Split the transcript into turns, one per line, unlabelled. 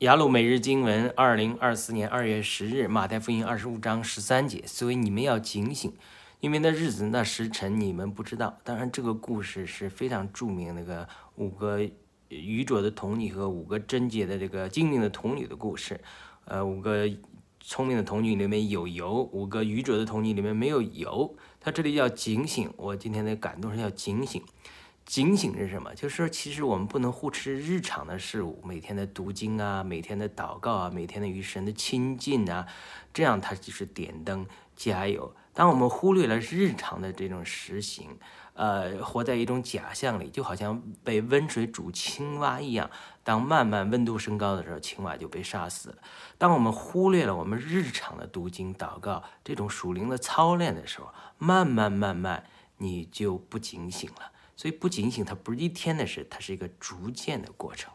雅鲁每日经文，二零二四年二月十日，马太福音二十五章十三节。所以你们要警醒，因为那日子、那时辰你们不知道。当然，这个故事是非常著名，那个五个愚拙的童女和五个贞洁的这个精明的童女的故事。呃，五个聪明的童女里面有油，五个愚拙的童女里面没有油。他这里要警醒，我今天的感动是要警醒。警醒是什么？就是说，其实我们不能忽视日常的事物，每天的读经啊，每天的祷告啊，每天的与神的亲近啊，这样它就是点灯加油。当我们忽略了日常的这种实行，呃，活在一种假象里，就好像被温水煮青蛙一样。当慢慢温度升高的时候，青蛙就被杀死了。当我们忽略了我们日常的读经、祷告这种属灵的操练的时候，慢慢慢慢你就不警醒了。所以不仅仅，它不是一天的事，它是一个逐渐的过程。